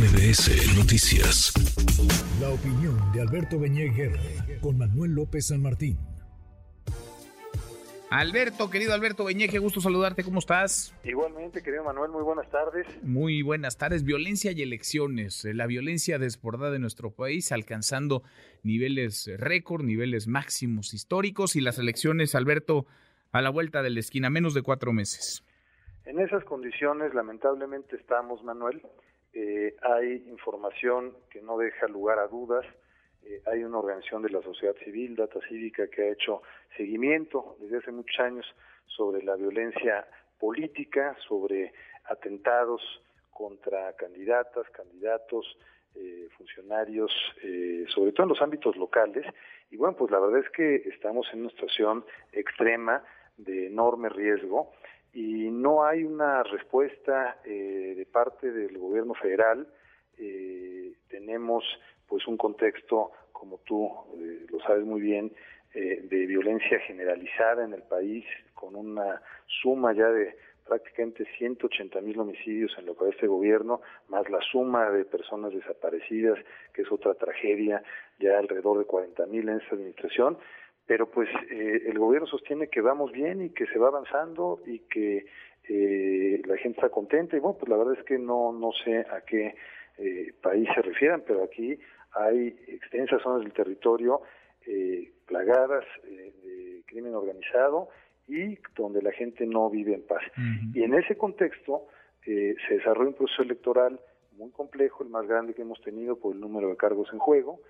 MBS Noticias. La opinión de Alberto Beñé con Manuel López San Martín. Alberto, querido Alberto Beñé, qué gusto saludarte, ¿cómo estás? Igualmente, querido Manuel, muy buenas tardes. Muy buenas tardes. Violencia y elecciones. La violencia desbordada en nuestro país, alcanzando niveles récord, niveles máximos históricos y las elecciones, Alberto, a la vuelta de la esquina, menos de cuatro meses. En esas condiciones, lamentablemente estamos, Manuel. Eh, hay información que no deja lugar a dudas. Eh, hay una organización de la sociedad civil, Data Cívica, que ha hecho seguimiento desde hace muchos años sobre la violencia política, sobre atentados contra candidatas, candidatos, eh, funcionarios, sobre todo en los ámbitos locales. Y bueno, pues la verdad es que estamos en una situación extrema de enorme riesgo y no hay una respuesta eh, de parte del gobierno federal. Eh, tenemos pues un contexto, como tú eh, lo sabes muy bien, de violencia generalizada en el país, con una suma ya de prácticamente 180 mil homicidios en lo que va este gobierno, más la suma de personas desaparecidas, que es otra tragedia, ya alrededor de 40 mil en esta administración, pero pues eh, el gobierno sostiene que vamos bien y que se va avanzando y que eh, la gente está contenta y bueno, pues la verdad es que no, no sé a qué eh, país se refieran, pero aquí hay extensas zonas del territorio plagadas de crimen organizado y donde la gente no vive en paz. Y en ese contexto se desarrolla un proceso electoral muy complejo, el más grande que hemos tenido por el número de cargos en juego,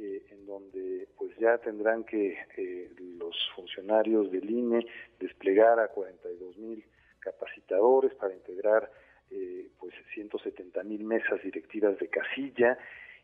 eh, en donde pues ya tendrán que eh, los funcionarios del INE desplegar a 42 mil capacitadores para integrar eh, pues 170 mil mesas directivas de casilla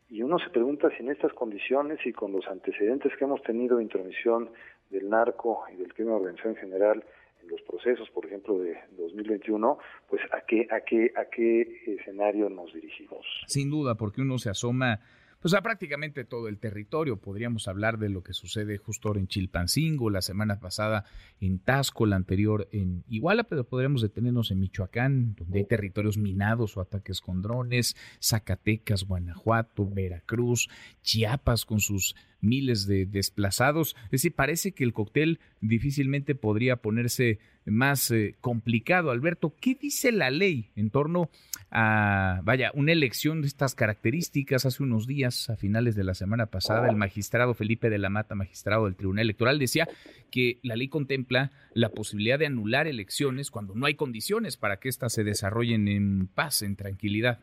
y uno se pregunta si en estas condiciones y con los antecedentes que hemos tenido de intromisión del narco y del crimen organizado en general en los procesos, por ejemplo, de 2021, pues a qué a qué a qué escenario nos dirigimos. Sin duda, porque uno se asoma pues a prácticamente todo el territorio. Podríamos hablar de lo que sucede justo ahora en Chilpancingo, la semana pasada en Tasco, la anterior en Iguala, pero podríamos detenernos en Michoacán, donde hay territorios minados o ataques con drones, Zacatecas, Guanajuato, Veracruz, Chiapas con sus miles de desplazados. Es decir, parece que el cóctel difícilmente podría ponerse más eh, complicado. Alberto, ¿qué dice la ley en torno a, vaya, una elección de estas características? Hace unos días, a finales de la semana pasada, el magistrado Felipe de la Mata, magistrado del Tribunal Electoral, decía que la ley contempla la posibilidad de anular elecciones cuando no hay condiciones para que éstas se desarrollen en paz, en tranquilidad.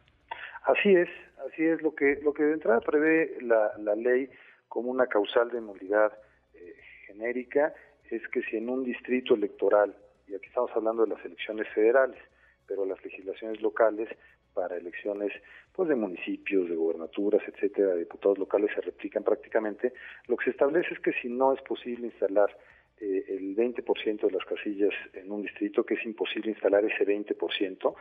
Así es, así es lo que lo que de entrada prevé la, la ley como una causal de nulidad eh, genérica es que si en un distrito electoral, y aquí estamos hablando de las elecciones federales, pero las legislaciones locales para elecciones pues de municipios, de gobernaturas, etcétera, de diputados locales se replican prácticamente, lo que se establece es que si no es posible instalar eh, el 20% de las casillas en un distrito, que es imposible instalar ese 20%,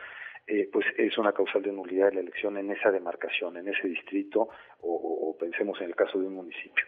eh, pues es una causal de nulidad de la elección en esa demarcación, en ese distrito, o, pensemos en el caso de un municipio.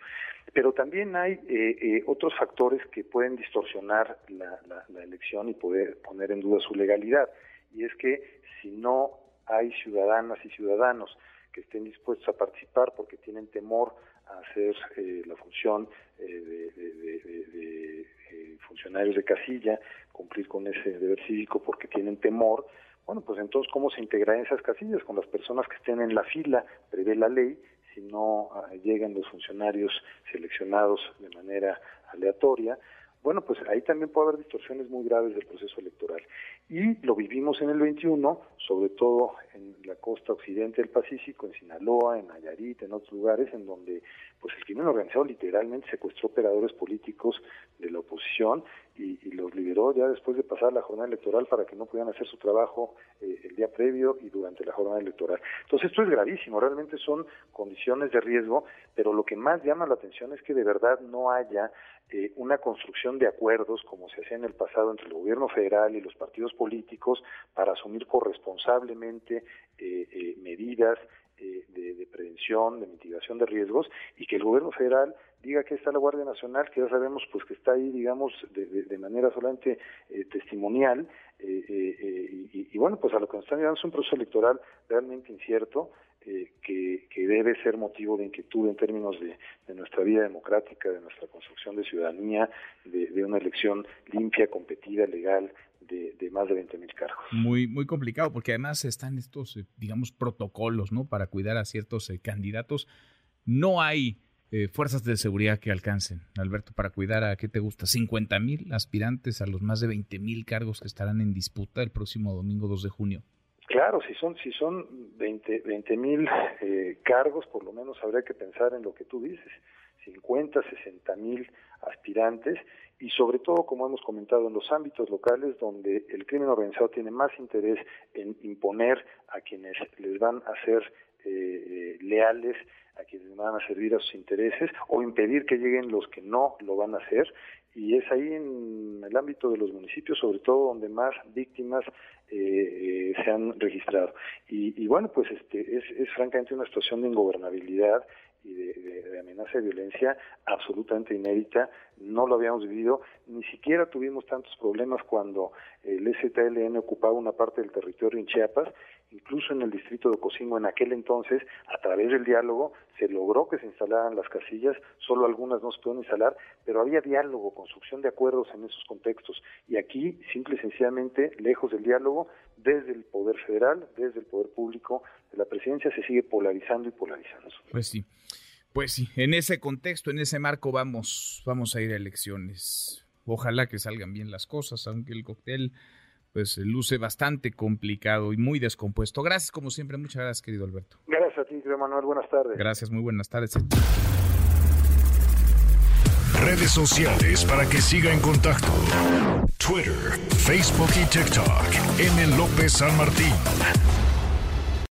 Pero también hay eh, otros factores que pueden distorsionar la, elección y poder poner en duda su legalidad. Y es que si no hay ciudadanas y ciudadanos que estén dispuestos a participar porque tienen temor a hacer eh, la función eh, de, eh, funcionarios de casilla, cumplir con ese deber cívico porque tienen temor, bueno, pues entonces, ¿cómo se integrarán esas casillas? Con las personas que estén en la fila, prevé la ley, si no ah, llegan los funcionarios seleccionados de manera aleatoria, bueno, pues ahí también puede haber distorsiones muy graves del proceso electoral. Y lo vivimos en el 21, sobre todo en la costa occidente del Pacífico, en Sinaloa, en Nayarit, en otros lugares, en donde pues el crimen organizado literalmente secuestró operadores políticos de la oposición y, los liberó ya después de pasar la jornada electoral para que no pudieran hacer su trabajo eh, el día previo y durante la jornada electoral. Entonces esto es gravísimo, realmente son condiciones de riesgo, pero lo que más llama la atención es que de verdad no haya eh, una construcción de acuerdos como se hacía en el pasado entre el gobierno federal y los partidos políticos para asumir corresponsablemente eh, medidas de, de, prevención, de mitigación de riesgos y que el gobierno federal diga que está la Guardia Nacional, que ya sabemos pues que está ahí, digamos, de, manera solamente eh, testimonial, eh, eh, y, bueno, pues a lo que nos están llevando es un proceso electoral realmente incierto, que, debe ser motivo de inquietud en términos de, nuestra vida democrática, de nuestra construcción de ciudadanía, de, una elección limpia, competida, legal, de, más de 20 mil cargos. Muy, muy complicado, porque además están estos, digamos, protocolos, ¿no? Para cuidar a ciertos candidatos. No hay eh, fuerzas de seguridad que alcancen, Alberto, para cuidar a, ¿qué te gusta? 50 mil aspirantes a los más de 20 mil cargos que estarán en disputa el próximo domingo 2 de junio. Claro, si son si son 20 mil eh, cargos, por lo menos habría que pensar en lo que tú dices, 50, 60 mil aspirantes y sobre todo, como hemos comentado, en los ámbitos locales donde el crimen organizado tiene más interés en imponer a quienes les van a ser eh, leales a quienes van a servir a sus intereses o impedir que lleguen los que no lo van a hacer y es ahí en el ámbito de los municipios sobre todo donde más víctimas eh, se han registrado. Y, y, bueno pues este es, es francamente una situación de ingobernabilidad y de, amenaza de violencia absolutamente inédita, no lo habíamos vivido, ni siquiera tuvimos tantos problemas cuando el STLN ocupaba una parte del territorio en Chiapas, incluso en el distrito de Ocosingo en aquel entonces, a través del diálogo, se logró que se instalaran las casillas, solo algunas no se pudieron instalar, pero había diálogo, construcción de acuerdos en esos contextos, y aquí, simple y sencillamente, lejos del diálogo, desde el Poder Federal, desde el Poder Público, de la Presidencia, se sigue polarizando y polarizando. Pues sí. Pues sí, en ese contexto, en ese marco vamos, vamos a ir a elecciones. Ojalá que salgan bien las cosas, aunque el cóctel pues luce bastante complicado y muy descompuesto. Gracias como siempre, muchas gracias querido Alberto. Gracias a ti, Manuel, buenas tardes. Gracias, muy buenas tardes. Redes sociales para que siga en contacto: Twitter, Facebook y TikTok. M. López San Martín.